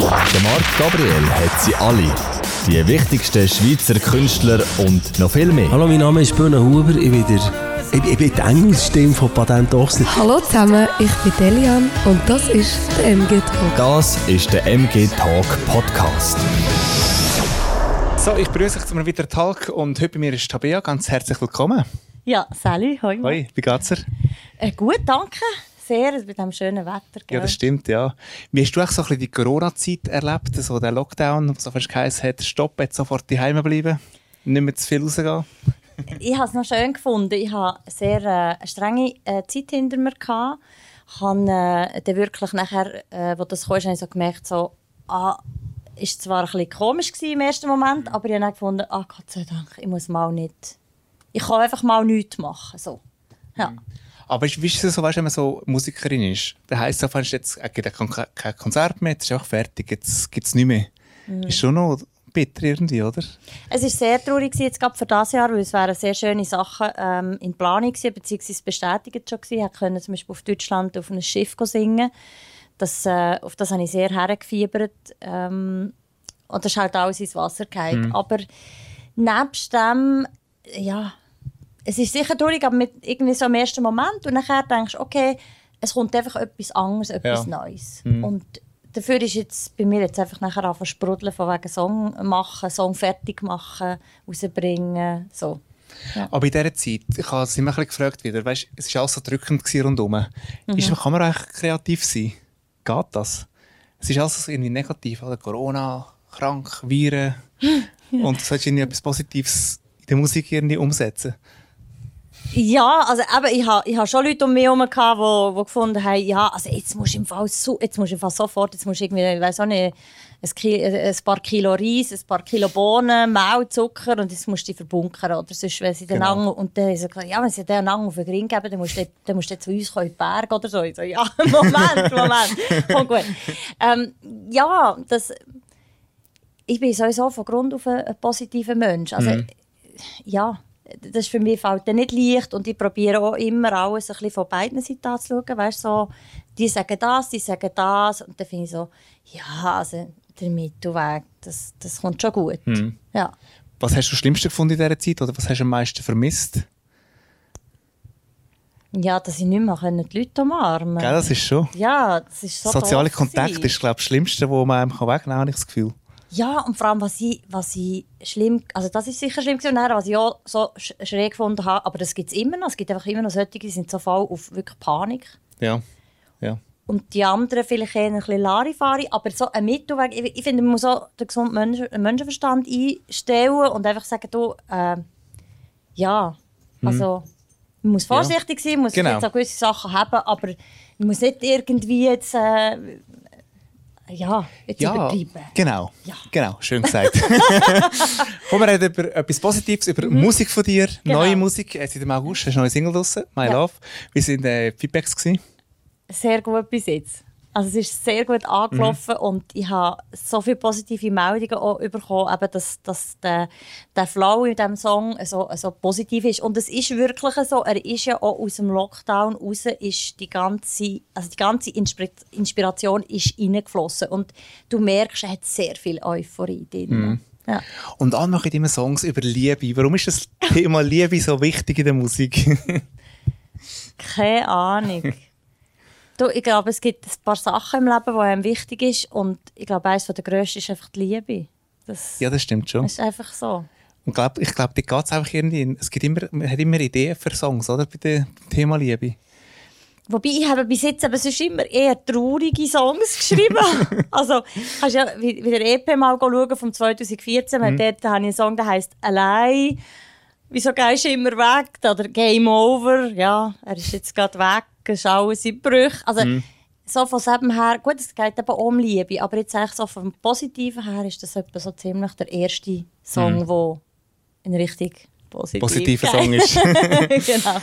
Der Marc Gabriel hat sie alle. Die wichtigsten Schweizer Künstler und noch viel mehr. Hallo, mein Name ist Böhne Huber. Ich bin, der, ich, ich bin die Engelsstimme von Patent Ochsner. Hallo zusammen, ich bin Delian und das ist der MG Talk. Das ist der MG Talk Podcast. So, ich begrüße euch zu einem weiteren Talk und heute bei mir ist Tabea. Ganz herzlich willkommen. Ja, Sally, hoi. Hoi, wie geht's dir? Äh, gut, danke. Sehr, bei diesem schönen Wetter. Ja, das stimmt, ja. Wie hast du auch so ein bisschen die Corona-Zeit erlebt, so der Lockdown, wo so fast geheißen hat, stopp, jetzt sofort daheim bleiben, nicht mehr zu viel rausgehen? ich habe es noch schön gefunden. Ich hatte eine sehr äh, strenge äh, Zeit hinter mir. Gehabt. Ich habe äh, dann wirklich nachher, äh, wo das kam, habe ich so gemerkt, so, ah, ist zwar ein bisschen komisch im ersten Moment, aber ich habe dann gefunden, ah, Gott sei Dank, ich muss mal nicht, ich kann einfach mal nichts machen. So. Ja. Aber wie ist es so, weißt, wenn man so Musikerin ist? Dann heisst es, es jetzt es gibt kein Konzert mehr, jetzt ist auch fertig, jetzt gibt es nicht mehr. Mhm. Ist schon noch bitter irgendwie, oder? Es war sehr traurig jetzt gerade für dieses Jahr, weil es wären sehr schöne Sachen ähm, in Planung gewesen, beziehungsweise bestätigt schon gewesen. Ich konnte zum Beispiel auf Deutschland auf einem Schiff singen. Das, äh, auf das habe ich sehr hergefiebert. Ähm, und das ist halt alles ins Wasser gefallen. Mhm. Aber nebst dem, ja, es ist sicher traurig, aber mit irgendwie so im ersten Moment und nachher denkst du, okay, es kommt einfach etwas anderes, etwas ja. Neues. Mhm. Und dafür ist jetzt bei mir jetzt einfach nachher anfangen sprudeln von wegen Song machen, Song fertig machen, rausbringen, so. Ja. Aber in dieser Zeit, ich habe es immer ein gefragt wieder, weißt, es war alles so drückend rundherum. Mhm. Ist, kann man eigentlich kreativ sein? Geht das? Es ist alles irgendwie negativ, oder? Corona, krank, Viren. und du sollst irgendwie etwas Positives in der Musik irgendwie umsetzen. Ja, also eben, ich habe ich ha schon Leute um mich herum, die, die gefunden haben, ja, also jetzt musst du im Fall, so, jetzt musst du im Fall sofort, jetzt musst du irgendwie, ich weiß auch nicht, ein, Kilo, ein paar Kilo Reis, ein paar Kilo Bohnen, Mehl, Zucker und jetzt musst du die verbunkern, oder sonst, wenn sie den genau. Angel, und dann gesagt, ja, wenn sie den Angel auf den Ring geben, dann musst du, dann musst du zu uns kommen, in den Berg oder so. Ich so, ja, Moment, Moment, kommt gut. Ähm, ja, das, ich bin sowieso von Grund auf ein, ein positiver Mensch, also, mhm. ja, das ist für mich fällt nicht leicht und ich probiere auch immer alles ein bisschen von beiden Seiten anzuschauen. Weißt, so, die sagen das, die sagen das und dann finde ich so, ja, also der Mittelweg, das, das kommt schon gut. Mhm. Ja. Was hast du das Schlimmste gefunden in dieser Zeit oder was hast du am meisten vermisst? Ja, dass ich nicht mehr die Leute umarmen kann. das ist schon. Ja, das ist so Soziale Kontakt ist, glaube ich, das Schlimmste, was man einem wegnehmen kann, habe ich das Gefühl. Ja, und vor allem, was ich, was ich schlimm, also das ist sicher schlimm gewesen, was ich auch so schräg gefunden habe, aber das gibt es immer noch. Es gibt einfach immer noch solche, die sind so voll auf wirklich Panik. Ja, ja. Und die anderen vielleicht eher ein bisschen Larifari, aber so ein Mittelweg, ich, ich finde, man muss auch den gesunden Menschen, Menschenverstand einstellen und einfach sagen, du, äh, ja, mhm. also man muss vorsichtig sein, man muss genau. jetzt auch gewisse Sachen haben, aber man muss nicht irgendwie jetzt... Äh, ja, jetzt ja, übertrieben. Genau, ja. genau, schön gesagt. Kommen wir reden über etwas Positives, über mhm. Musik von dir, genau. neue Musik. Seit dem August hast du eine neue Single draussen, «My ja. Love». Wie waren die äh, Feedbacks? Gewesen? Sehr gut bis jetzt. Also es ist sehr gut angelaufen mhm. und ich habe so viele positive Meldungen auch bekommen, eben, dass, dass der, der Flow in diesem Song so, so positiv ist. Und es ist wirklich so, er ist ja auch aus dem Lockdown raus, ist die ganze, also die ganze Inspiration ist reingeflossen und du merkst, er hat sehr viel Euphorie drin. Mhm. Ja. Und alle machen immer Songs über Liebe. Warum ist das Thema Liebe so wichtig in der Musik? Keine Ahnung. Du, ich glaube, es gibt ein paar Sachen im Leben, die einem wichtig sind. Und ich glaube, eines der grössten ist einfach die Liebe. Das ja, das stimmt schon. ist einfach so. Und glaub, ich glaube, da geht es einfach irgendwie. Es gibt immer, man hat immer Ideen für Songs, oder? Bei dem Thema Liebe. Wobei, ich habe bis jetzt aber sonst immer eher traurige Songs geschrieben. also, kannst ja wie, wie der EP mal schauen vom 2014. Mhm. Dort habe ich einen Song, der heißt «Allein». Wieso gehst du immer weg? Oder «Game Over». Ja, er ist jetzt gerade weg schauen sind Brüche. Also, mhm. so von dem her, gut, es geht eben um Liebe, aber jetzt eigentlich so vom Positiven her ist das etwa so ziemlich der erste Song, mhm. der in richtig positiv positiver Song ist. genau.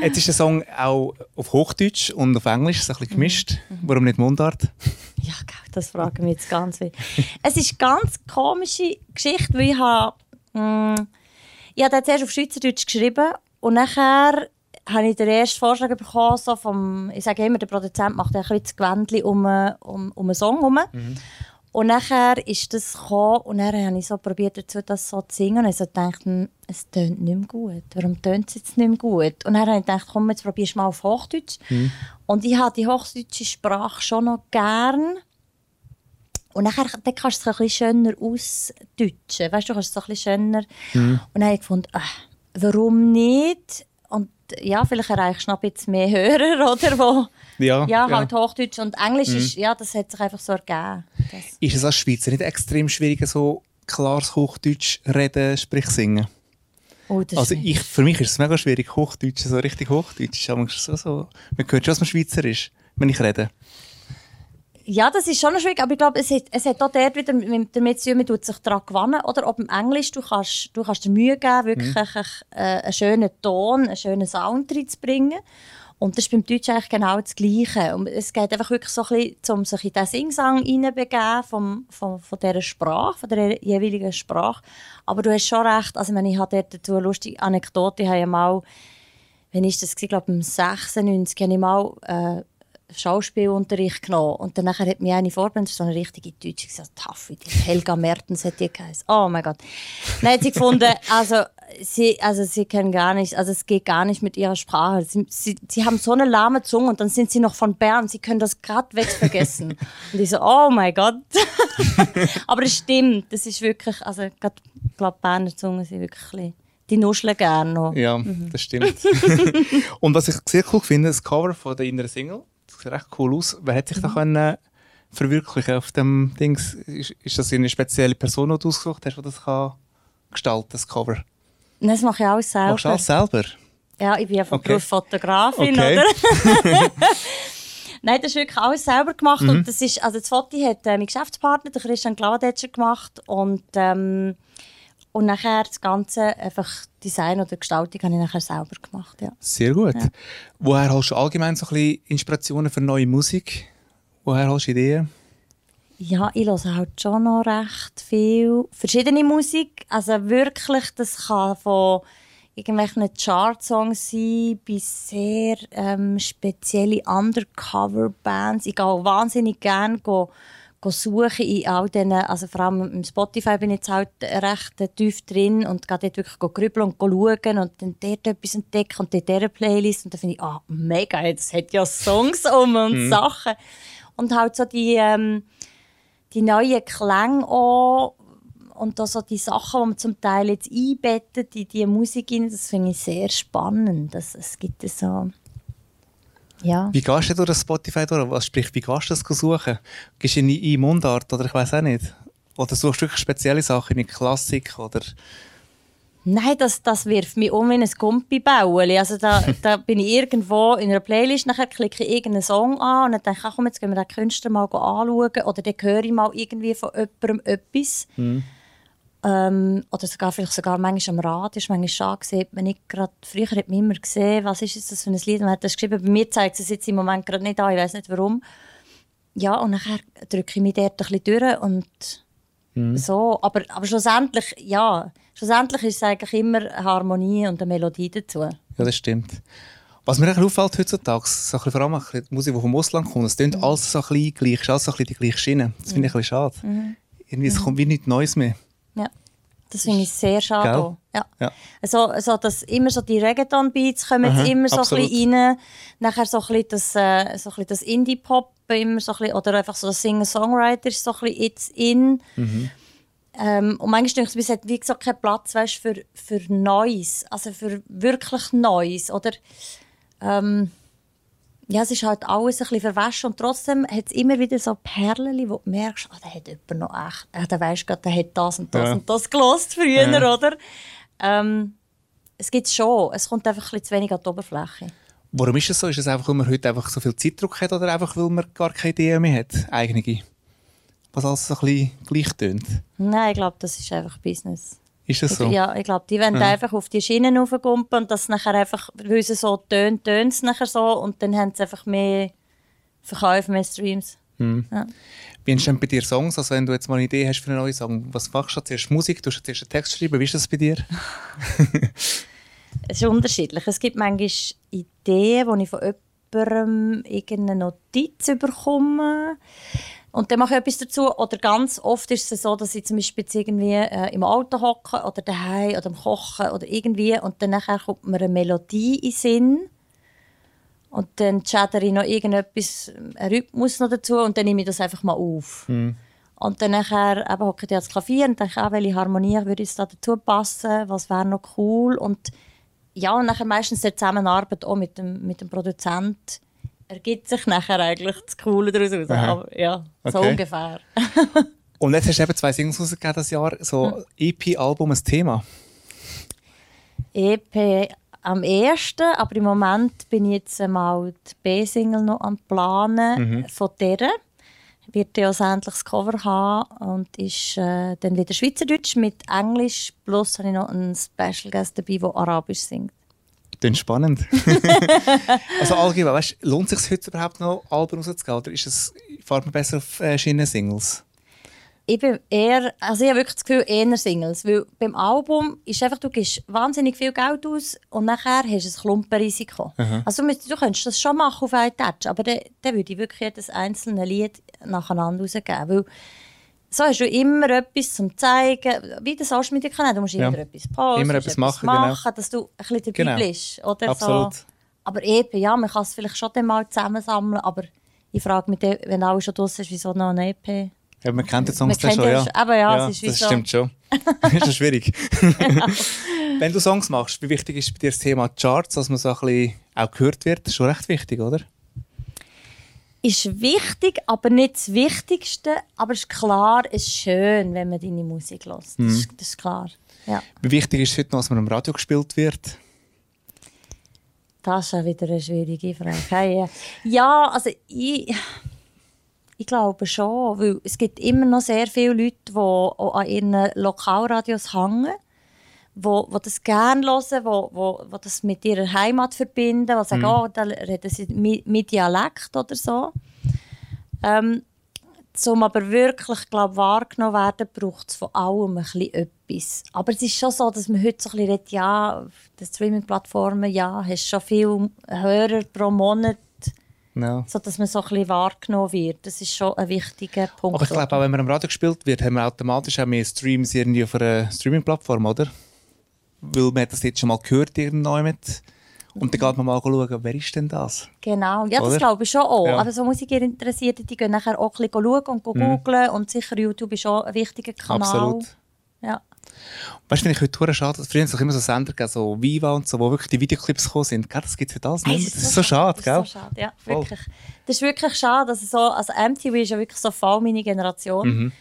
Jetzt ist der Song auch auf Hochdeutsch und auf Englisch so ein bisschen gemischt. Mhm. Warum nicht Mundart? Ja, das fragen wir jetzt ganz viel. es ist eine ganz komische Geschichte, weil ich habe, mh, mm, ich habe zuerst auf Schweizerdeutsch geschrieben und nachher habe ich den ersten Vorschlag bekommen, so vom, ich sage immer, der Produzent macht ein bisschen das Gewändchen um, um, um einen Song herum. Mhm. Und nachher ist das gekommen und dann habe ich so probiert dazu das so zu singen und ich so gedacht, hm, es tönt nicht mehr gut. Warum tönt es jetzt nicht mehr gut? Und dann habe ich gedacht, komm, jetzt probierst du mal auf Hochdeutsch. Und ich habe die hochdeutsche Sprache schon noch gern. Und nachher dann kannst du es ein bisschen schöner ausdeutschen. Weißt du, du kannst es ein bisschen schöner. Und dann habe ich gefunden, ah, warum nicht? Ja, vielleicht erreichst du noch ein bisschen mehr Hörer, oder? Wo, Ja, ja, ja. halt Hochdeutsch und Englisch ist, ja, das hat sich einfach so ergeben. Das. Ist es als Schweizer nicht extrem schwierig, so klares Hochdeutsch reden, sprich singen? Oh, Also ich, für mich ist es mega schwierig, Hochdeutsch, so richtig Hochdeutsch. Aber so, so, man hört schon, dass man Schweizer ist, wenn ich rede. Ja, das ist schon schwierig, aber ich glaube, es hat, es hat auch dort wieder mit- damit zu tun, man tut sich daran gewöhnen. Oder ob im Englisch, du kannst, du kannst dir Mühe geben, wirklich äh, einen schönen Ton, einen schönen Sound reinzubringen. Und das ist beim Deutsch eigentlich genau das Gleiche. Und es geht einfach wirklich so ein bisschen, um sich in diesen Singsang hineinbegeben vom, vom, von dieser Sprache, von der jeweiligen Sprache. Aber du hast schon recht, also ich, meine, ich habe dort dazu eine lustige Anekdote, ich habe ja mal, wann ist das, ich glaube im 96, habe ich mal äh, Schauspielunterricht genommen. Und dann hat mich eine vorbereitet, so eine richtige Deutsche, gesagt, Taffi, die Helga Mertens hat die geheißen. Oh mein Gott. Dann hat sie gefunden, also sie, also sie können gar nicht, also es geht gar nicht mit ihrer Sprache. Sie, sie, sie haben so eine lahme Zunge und dann sind sie noch von Bern, sie können das gerade weg vergessen. und ich so, oh mein Gott. Aber es stimmt, das ist wirklich, also gerade, ich glaube, Berner Zungen sind wirklich die nuscheln gerne noch. Ja, das stimmt. Und was ich sehr cool finde, das Cover von der inneren Single, das sieht recht cool aus. Wer hätte sich da können verwirklichen auf dem Dings? Ist, ist das eine spezielle Person, die du ausgesucht hast, die das kann gestalten das Cover? Das mache ich alles selber. Machst du alles selber? Ja, ich bin ja von Okay. Beruf Fotografin, Okay. oder? Nein, das ist wirklich alles selber gemacht. Mhm. Und das ist, also das Foto hat äh, mein Geschäftspartner, der Christian Gladetscher, gemacht. Und, ähm, und nachher das ganze einfach Design oder Gestaltung habe ich nachher selber gemacht. Ja. Sehr gut. Woher holst du allgemein so ein bisschen Inspirationen für neue Musik? Woher holst du Ideen? Ja, ich höre halt schon noch recht viel verschiedene Musik. Also wirklich, das kann von irgendwelchen Chart-Songs sein bis sehr ähm, spezielle Undercover-Bands. Ich gehe auch wahnsinnig gerne suchen in all diesen, also vor allem im Spotify bin ich jetzt halt recht äh, tief drin und gehe dort wirklich grübeln und schauen und dann dort etwas entdecken und dort diese Playlist und dann finde ich, ah, mega, das hat ja Songs um und Sachen. Und halt so die... Ähm, die neuen Klänge auch und auch so die Sachen, die man zum Teil jetzt einbettet in die Musik, rein, das finde ich sehr spannend. Das, es gibt so... Ja. Wie gehst du durch Spotify durch? Was sprich, wie gehst du das suchen? Gehst du in in Mundart oder ich weiß auch nicht? Oder suchst du wirklich spezielle Sachen in Klassik oder... Nein, das, das wirft mich um wie ein Gumpi-Bauli. Also da, da bin ich irgendwo in einer Playlist, nachher klicke ich irgendeinen Song an und dann denke ich, ach, komm, jetzt gehen wir den Künstler mal anschauen oder dann höre ich mal irgendwie von jemandem etwas. Ähm, oder sogar, vielleicht sogar manchmal am Radio, ist manchmal schade sieht man nicht gerade, früher hat man immer gesehen, was ist jetzt das für ein Lied, man hat das geschrieben, bei mir zeigt es jetzt im Moment gerade nicht an, ich weiß nicht warum. Ja, und nachher drücke ich mich dort ein bisschen durch und so, aber, aber schlussendlich, ja, schlussendlich ist es eigentlich immer eine Harmonie und eine Melodie dazu. Ja, das stimmt. Was mir auffällt heutzutage, so ein bisschen, vor allem die Musik, die vom Ausland kommt, es klingt alles so ein bisschen gleich, es ist alles so ein bisschen die gleiche Schiene. Das finde ich ein bisschen schade. Irgendwie, es kommt wie nichts Neues mehr. Ja, das finde ich sehr schade. Gell? Ja. Ja. Also, also dass immer so die Reggaeton-Beats kommen Aha, jetzt immer so ein absolut. bisschen rein. Nachher so ein bisschen das, äh, so ein bisschen das Indie-Pop, immer so ein bisschen, oder einfach so das Singer-Songwriter ist so ein bisschen jetzt in. Mhm. Ähm, und manchmal denke ich, es hat wie gesagt keinen Platz weißt, für, für Neues, also für wirklich Neues. Oder, ähm, ja, es ist halt alles ein bisschen verwaschen und trotzdem hat es immer wieder so Perlen, wo du merkst, ah, da hat jemand noch echt, ah, der weiss gerade, der hat das und das Ja. und das gelost früher, Ja. oder? Ähm, es gibt schon, es kommt einfach ein bisschen zu wenig an die Oberfläche. Warum ist es so? Ist es einfach, weil man heute einfach so viel Zeitdruck hat oder einfach, weil man gar keine Ideen mehr hat? Eigene. Was alles so ein bisschen gleich tönt. Nein, ich glaube, das ist einfach Business. Ist das so? Ja, ich glaube, die wollen einfach auf die Schienen raufgumpen und das nachher einfach, weil es so tönt, tönt es nachher so und dann haben sie einfach mehr Verkäufe, mehr Streams. Ja. Wie entstehen bei dir Songs? Also wenn du jetzt mal eine Idee hast für einen neuen Song, was machst du? Zuerst Musik, du zuerst einen Text schreiben. Wie ist das bei dir? Es ist unterschiedlich. Es gibt manchmal Ideen, wo ich von jemandem irgendeine Notiz bekomme. Und dann mache ich etwas dazu. Oder ganz oft ist es so, dass ich zum Beispiel jetzt irgendwie äh, im Auto hocke oder daheim oder am Kochen oder irgendwie und dann nachher kommt mir eine Melodie in den Sinn. Und dann chatter ich noch irgendetwas, einen Rhythmus noch dazu und dann nehme ich das einfach mal auf. Und dann nachher eben hocke ich ans Klavier und denke, ah, welche Harmonie würde jetzt da dazu passen, was wäre noch cool. Und ja, und nachher meistens die Zusammenarbeit auch mit dem, mit dem Produzent ergibt sich nachher eigentlich das Coole daraus. Aha. Aber, ja, so Okay. ungefähr. Und jetzt hast du eben zwei Singles rausgegeben das Jahr, so EP-Album, ein Thema. EP am ersten, aber im Moment bin ich jetzt mal die B-Single noch am Planen von der. Wird ja endlich das Cover haben und ist äh, dann wieder Schweizerdeutsch mit Englisch. Plus habe ich noch einen Special Guest dabei, der Arabisch singt. Klingt spannend. also allgemein, weißt, lohnt es sich heute überhaupt noch, Alben rauszugeben? Oder ist es, fährt man besser auf äh, Schienen-Singles? Ich bin eher, also ich habe wirklich das Gefühl, eher Singles. Weil beim Album ist einfach, du gibst wahnsinnig viel Geld aus und nachher hast du ein Klumpenrisiko. Also du, müsst- du könntest das schon machen auf einen Touch, aber dann, dann würde ich wirklich jedes einzelne Lied nacheinander rausgeben. Weil so hast du immer etwas zum zeigen, wie das Social Media Kanal. Du musst Ja. immer etwas posten, Immer musst etwas machen, genau. dass du ein bisschen dabei Genau. bist. Oder Absolut. So. Aber eben, ja, man kann es vielleicht schon dann mal zusammensammeln, aber ich frage mich, wenn alles schon draussen ist, wieso noch ein EP? Ja, man kennt die Songs Man schon, ja ja. schon- aber ja, es ist wie das so- stimmt schon. das ist ja schwierig. Wenn du Songs machst, wie wichtig ist bei dir das Thema Charts, dass man so ein bisschen auch gehört wird? Das ist schon recht wichtig, oder? Ist wichtig, aber nicht das Wichtigste. Aber es ist klar, es ist schön, wenn man deine Musik hört. Das, Mhm. ist, das ist klar. Ja. Wie wichtig ist es heute noch, dass man im Radio gespielt wird? Das ist ja wieder eine schwierige Frage. Hey, äh, ja, also ich, ich glaube schon, weil es gibt immer noch sehr viele Leute, die auch an ihren Lokalradios hängen, wo, wo das gerne hören, wo, wo, wo das mit ihrer Heimat verbinden, die sagen, oh, da reden sie mit, mit Dialekt oder so. Ähm, um aber wirklich glaub, wahrgenommen werden, braucht es von allem ein bisschen etwas. Aber es ist schon so, dass man heute so ein bisschen redet, ja, auf den Streaming-Plattformen, ja, hast schon viele Hörer pro Monat, Ja. so dass man so ein bisschen wahrgenommen wird. Das ist schon ein wichtiger Punkt. Aber ich glaube, auch wenn man im Radio gespielt wird, haben wir automatisch auch mehr Streams irgendwie auf einer Streaming-Plattform, oder? Weil man das jetzt schon mal gehört irgendjemand. Und dann geht man mal schauen, wer ist denn das? Genau, ja, das Oder? glaube ich schon auch. Ja. Mhm. Aber so Musikinteressierte, die gehen nachher auch ein bisschen schauen und googeln und sicher YouTube ist auch ein wichtiger Kanal. Absolut. Ja. Weißt du, finde ich heute hure schade, dass früher hat es immer so Sender gegeben, so Viva und so, wo wirklich die Videoclips gekommen sind. Gell, das gibt es heute alles nicht mehr. Das ist so schade, das gell? Ist so schade, ja, Voll. wirklich. Das ist wirklich schade. Also, so, also MTV ist ja wirklich so voll meine Generation. Mhm.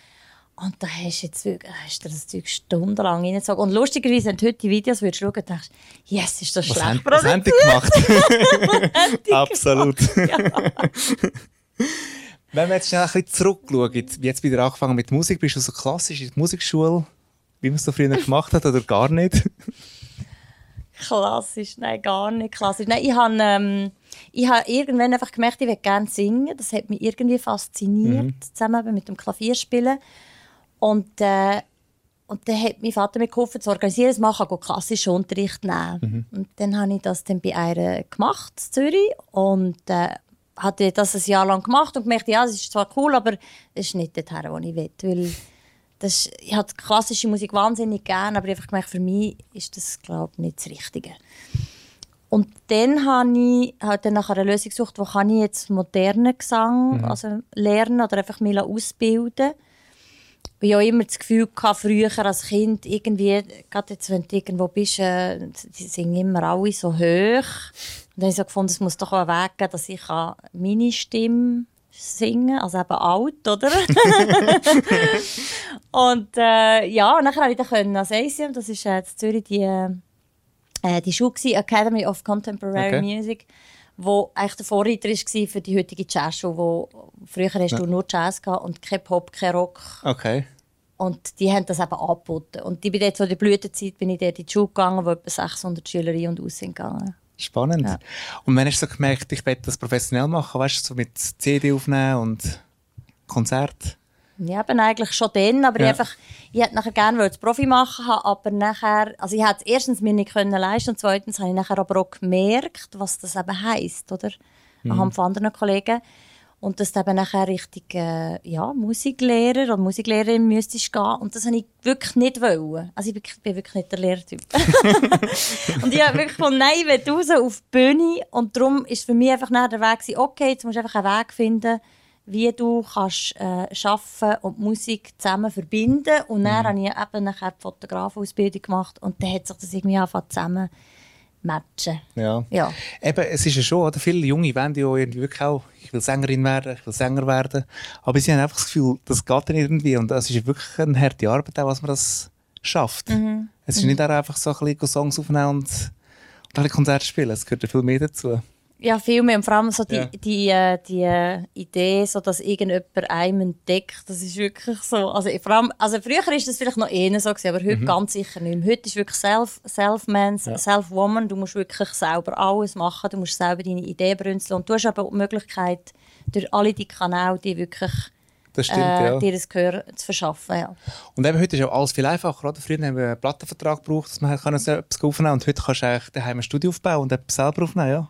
Und da hast du jetzt wirklich, hast du das Zeug stundenlang reingezogen. Und lustigerweise, wenn du heute die Videos würdest schauen würdest, denkst du, yes, ist das Was schlecht haben, was haben die gemacht? Absolut. Wenn wir jetzt schnell ein bisschen zurückschauen, wie jetzt wieder angefangen mit Musik, bist du so klassisch in der Musikschule, wie man es so früher gemacht hat, oder gar nicht? Klassisch, nein, gar nicht klassisch. Nein, ich habe ähm, ich hab irgendwann einfach gemerkt, ich will gerne singen. Das hat mich irgendwie fasziniert, zusammen eben mit dem Klavierspielen. Und, äh, und dann hat mein Vater mir geholfen zu organisieren, dass man kann klassischen Unterricht nehmen Und dann habe ich das dann bei einer gemacht, in Zürich. Und äh, hatte das ein Jahr lang gemacht und gemerkt, ja, es ist zwar cool, aber es ist nicht dorthin, wo ich will. Weil das, ich habe klassische Musik wahnsinnig gerne, aber einfach gemerkt, für mich ist das, glaube ich, nicht das Richtige. Und dann habe ich halt dann nach einer Lösung gesucht, wo kann ich jetzt modernen Gesang also lernen oder einfach mich ausbilden weil ich auch immer das Gefühl hatte, früher als Kind, irgendwie, gerade jetzt, wenn du irgendwo bist, äh, die singen immer alle so hoch. Und dann habe ich so gefunden, es muss doch auch einen Weg geben, dass ich kann meine Stimme singen also eben alt, oder? und äh, ja, und dann konnte ich dann können als ACM, das ist äh, in Zürich die, äh, die Schule, gewesen, Academy of Contemporary Okay. Music, wo eigentlich der Vorreiter war für die heutige Jazzschule, wo früher hast du nur Jazz gehabt und kein Pop, kein Rock. Okay. Und die haben das eben angeboten. Und ich bin dort so in der Blütezeit bin ich dort in die Schule gegangen, wo etwa 600 Schüler ein- und sind gegangen. Spannend. Ja. Und wenn hast du so gemerkt, ich werde das professionell machen, weißt du, so mit CD aufnehmen und Konzert? Ja, eben eigentlich schon dann, aber Ja. ich, einfach, ich hätte nachher gerne es Profi machen, habe aber nachher, also ich hätte es erstens mir nicht können leisten und zweitens habe ich nachher aber auch gemerkt, was das eben heisst, oder? Mhm. Anhand von anderen Kollegen. Und dass du eben nachher richtig äh, ja, Musiklehrer oder Musiklehrerin müsstest gehen. Und das habe ich wirklich nicht wollen. Also ich bin, bin wirklich nicht der Lehrtyp. und ich habe wirklich von nein, ich will raus auf die Bühne. Und darum ist für mich einfach der Weg gewesen, okay, jetzt musst du einfach einen Weg finden, wie du kannst äh, arbeiten und Musik zusammen verbinden. Und dann habe ich eben nachher die Fotografausbildung gemacht und dann hat sich das irgendwie angefangen zusammen matchen. Ja. Ja. Eben, es ist ja schon, oder? viele Junge wollen ja irgendwie wirklich auch, ich will Sängerin werden, ich will Sänger werden. Aber sie haben einfach das Gefühl, das geht dann irgendwie. Und es ist wirklich eine harte Arbeit, auch, was man das schafft. Es ist nicht auch einfach so ein bisschen Songs aufnehmen und, ein Konzerte spielen. Es gehört ja viel mehr dazu. Ja, viel mehr. Und vor allem so die, Ja. die, äh, die äh, Idee, so dass irgendjemand einem entdeckt, das ist wirklich so. Also, vor allem, also früher war das vielleicht noch eher so, gewesen, aber heute Mhm. ganz sicher nicht mehr. Heute ist wirklich Self, Self-Man, Self-Woman. Du musst wirklich selber alles machen, du musst selber deine Ideen brünzeln. Und du hast aber auch die Möglichkeit, durch alle die Kanäle, die wirklich Das stimmt, äh, ja. dir das Gehör zu verschaffen. Ja. Und eben heute ist ja alles viel einfacher. Oder? Früher haben wir einen Plattenvertrag gebraucht, dass man kann so etwas aufnehmen und heute kannst du eigentlich daheim ein Studio aufbauen und etwas selber aufnehmen. Ja.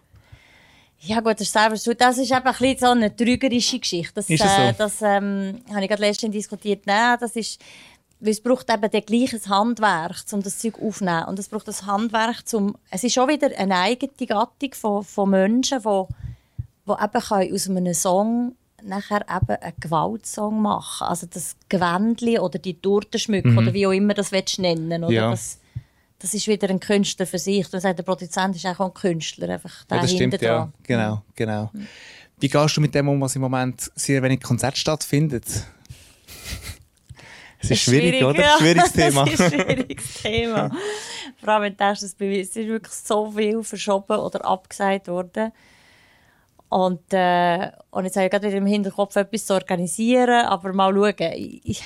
Ja gut, das ist selber so. Das ist eben ein bisschen so eine trügerische Geschichte. Das, Ist es so? äh, das ähm, habe ich gerade letztens diskutiert. Nein, das ist, weil es braucht eben das gleiche Handwerk, um das Zeug aufzunehmen. Und es braucht das Handwerk, zum, es ist schon wieder eine eigene Gattung von, von Menschen, die, die eben können aus einem Song nachher eben einen Gewaltsong machen Also das Gewändli oder die Tortenschmücke oder wie auch immer das willst nennen oder Ja. das, das ist wieder ein Künstler für sich. Du sagst, der Produzent ist auch ein Künstler, einfach Ja, das stimmt, ja. Genau, genau. Wie gehst du mit dem um, was im Moment sehr wenig Konzert stattfindet? Es ist schwierig, oder? ja. Schwieriges Thema. Das ist ein schwieriges Thema. Vor allem, mir- es ist wirklich so viel verschoben oder abgesagt worden. Und, äh, und jetzt habe ich gerade wieder im Hinterkopf etwas zu organisieren, aber mal schauen. Ich,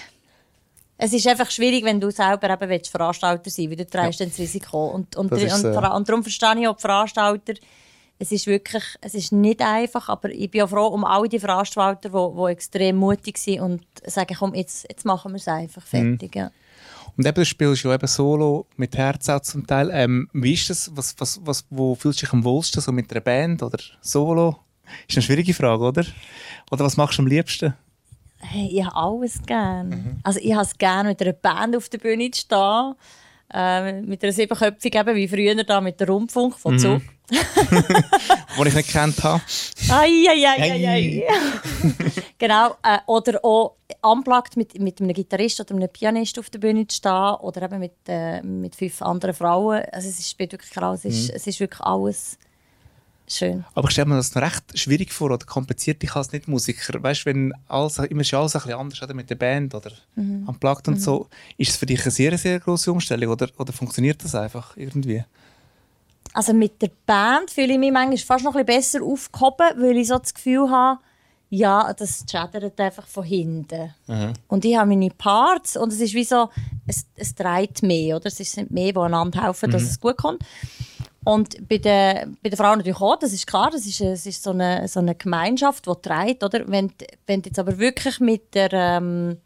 es ist einfach schwierig, wenn du selber eben willst, Veranstalter sein willst, weil du trägst dann das Risiko. Und, und, Das und, so. vor- und darum verstehe ich auch die Veranstalter, es ist wirklich, es ist nicht einfach, aber ich bin auch froh um all die Veranstalter, die, die extrem mutig sind und sagen, komm, jetzt, jetzt machen wir es einfach Mhm. fertig. Ja. Und eben, du spielst ja eben Solo mit Herz auch zum Teil. Ähm, wie ist das? Was, was, was, wo fühlst du dich am wohlsten? So mit einer Band oder Solo? Ist eine schwierige Frage, oder? Oder was machst du am liebsten? Hey, ich habe alles gern. Mhm. Also ich habe es gerne, mit einer Band auf der Bühne zu stehen. Äh, mit einer siebenköpfigen, eben wie früher da mit der Rundfunk Mhm. von Zug. Die ich nicht kennt habe. Ai, ai, ai, ai, Ei. ai. genau. Äh, oder auch unplugged mit, mit einem Gitarrist oder einem Pianist auf der Bühne zu stehen. Oder eben mit, äh, mit fünf anderen Frauen. Also es ist, wirklich Rolle. es, Mhm. ist, es ist wirklich alles schön. Aber ich stelle mir das noch recht schwierig vor oder kompliziert. Ich als Nicht-Musiker. Weißt du, wenn alles, immer ist alles ein bisschen anders oder mit der Band oder Mhm. unplugged und so. Ist es für dich eine sehr, sehr große Umstellung oder, oder funktioniert das einfach irgendwie? Also mit der Band fühle ich mich manchmal fast noch ein bisschen besser aufgehoben, weil ich so das Gefühl habe, ja, das schädert einfach von hinten. Und ich habe meine Parts und es ist wie so, es, es dreht mehr, oder? Es sind mehr, die einander helfen, dass es gut kommt. Und bei den, bei den Frauen natürlich auch, das ist klar, das ist, es ist so, eine, so eine Gemeinschaft, die trägt, oder? Wenn, wenn du jetzt aber wirklich mit der... Ähm,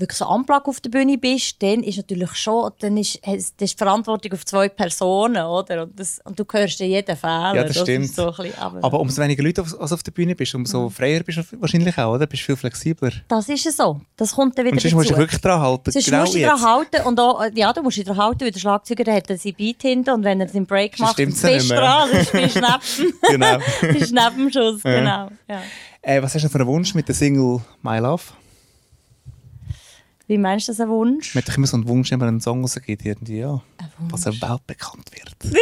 wirklich so Anplug auf der Bühne bist, dann ist natürlich schon, dann ist, das ist die Verantwortung auf zwei Personen, oder? Und, das, und du hörst ja jeden Fehler. Ja, das stimmt. Ist so bisschen, aber, Aber umso weniger Leute auf, als auf der Bühne bist, umso freier bist du wahrscheinlich auch, oder? Bist viel flexibler. das ist es so. Das kommt dann wieder Und sonst musst du dazu. dich wirklich dran halten. Sonst genau musst du daran halten und auch, äh, ja, du musst dich daran halten, weil der Schlagzeuger der hat seinen Beat hinten und wenn er den Break Sonst macht, bist du dran, sonst bist du neben, Genau. bist neben dem Schuss, genau. Ja. äh, was hast du für einen Wunsch mit der Single My Love? Wie meinst du das, ein Wunsch? Man hat immer so einen Wunsch, wenn man einen Song rausgeht, irgendwie, ja. Was er weltbekannt wird.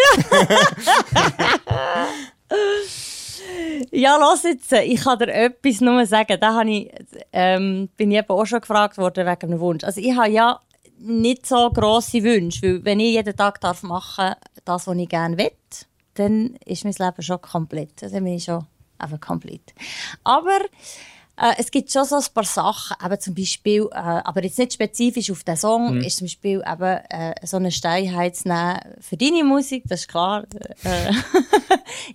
Ja, los jetzt. Ich kann dir etwas nur sagen. Da habe ich, ähm, bin ich eben auch schon gefragt worden wegen einem Wunsch. Also ich habe ja nicht so grosse Wünsche, weil wenn ich jeden Tag darf machen das, was ich gerne will, dann ist mein Leben schon komplett. Dann bin ich schon einfach komplett. Aber äh, es gibt schon so ein paar Sachen, eben zum Beispiel, äh, aber jetzt nicht spezifisch auf den Song, ist zum Beispiel eben, äh, so eine Steinheit zu nehmen für deine Musik, das ist klar. Äh,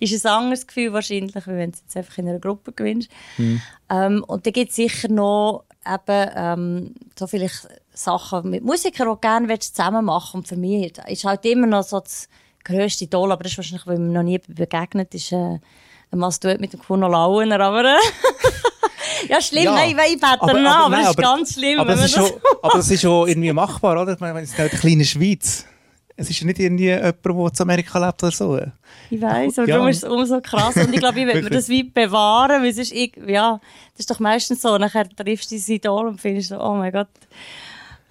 ist ein anderes Gefühl wahrscheinlich, wenn du jetzt einfach in einer Gruppe gewinnst. Ähm, und dann gibt es sicher noch eben, ähm, so vielleicht Sachen mit Musikern, die du gerne zusammen machen Und für mich ist halt immer noch so das grösste Idol, aber das ist wahrscheinlich, weil mir noch nie begegnet ist, äh, ein Mastuet mit dem Kuno Lauener, aber... ja, schlimm, Ja, nein, ich bete aber- nach, aber nein, aber- ganz schlimm. Aber das, ist schon, aber das ist schon irgendwie machbar, oder? Ich meine, es ist eine kleine Schweiz. Es ist ja nicht irgendwie jemand, der zu Amerika lebt oder so. Ich weiß, aber Ja. darum ist es umso krass. Und ich glaube, ich will mir das wie bewahren, weil es ist, ich, ja, das ist doch meistens so. Nachher triffst du dein Idol und findest so, oh mein Gott.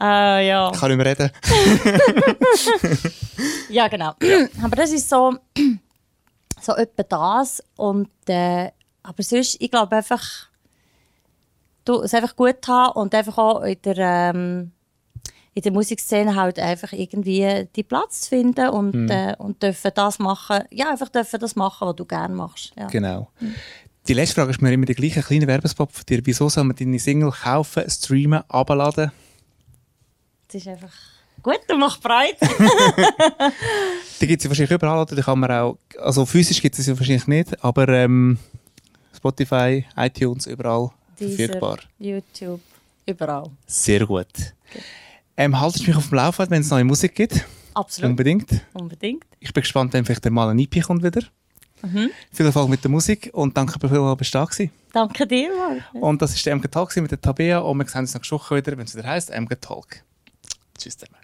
Äh, ja. Ich kann nicht mehr reden. ja, genau. aber das ist so, so etwa das. Und, äh, aber sonst, ich glaube einfach, du, es einfach gut haben und einfach auch in der, ähm, in der Musikszene halt einfach irgendwie die Platz zu finden und, Hm. äh, und dürfen das machen, ja, einfach dürfen das machen, was du gerne machst. Ja. Genau. Die letzte Frage ist mir immer die gleiche kleine Werbespot von dir. Wieso soll man deine Single kaufen, streamen, abladen? Das ist einfach gut und macht Freude. Die gibt es ja wahrscheinlich überall, oder? Die kann man auch, also physisch gibt es ja wahrscheinlich nicht, aber ähm, Spotify, iTunes, überall Deezer, verfügbar. YouTube, überall. Sehr gut. Ähm, haltest du mich auf dem Laufenden, wenn es neue Musik gibt? Absolut. Unbedingt. Unbedingt. Ich bin gespannt, wenn vielleicht mal ein EP kommt wieder. Viel Erfolg mit der Musik und danke für viel, dass du da gewesen. Danke dir, Marc. Und das war der MG Talk mit der Tabea und wir sehen uns nächste Woche wieder, wenn es wieder heisst MG Talk. Tschüss zusammen.